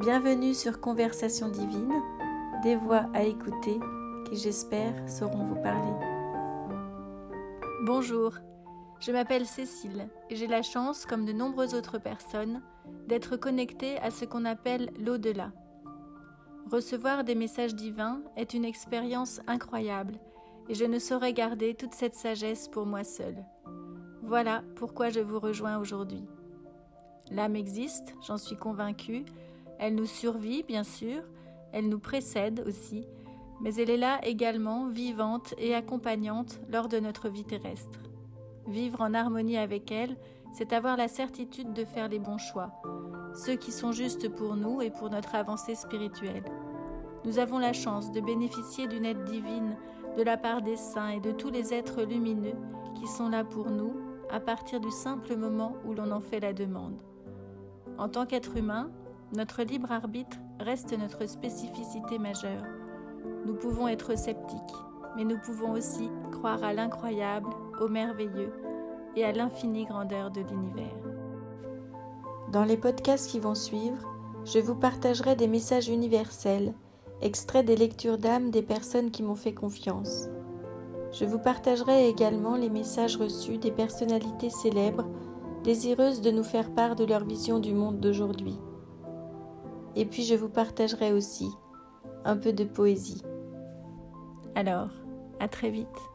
Bienvenue sur Conversation divine, des voix à écouter qui j'espère sauront vous parler. Bonjour, je m'appelle Cécile et j'ai la chance, comme de nombreuses autres personnes, d'être connectée à ce qu'on appelle l'au-delà. Recevoir des messages divins est une expérience incroyable et je ne saurais garder toute cette sagesse pour moi seule. Voilà pourquoi je vous rejoins aujourd'hui. L'âme existe, j'en suis convaincue, elle nous survit bien sûr, elle nous précède aussi, mais elle est là également vivante et accompagnante lors de notre vie terrestre. Vivre en harmonie avec elle, c'est avoir la certitude de faire les bons choix, ceux qui sont justes pour nous et pour notre avancée spirituelle. Nous avons la chance de bénéficier d'une aide divine de la part des saints et de tous les êtres lumineux qui sont là pour nous à partir du simple moment où l'on en fait la demande. En tant qu'être humain, notre libre arbitre reste notre spécificité majeure. Nous pouvons être sceptiques, mais nous pouvons aussi croire à l'incroyable, au merveilleux et à l'infinie grandeur de l'univers. Dans les podcasts qui vont suivre, je vous partagerai des messages universels, extraits des lectures d'âme des personnes qui m'ont fait confiance. Je vous partagerai également les messages reçus des personnalités célèbres désireuses de nous faire part de leur vision du monde d'aujourd'hui. Et puis je vous partagerai aussi un peu de poésie. Alors, à très vite.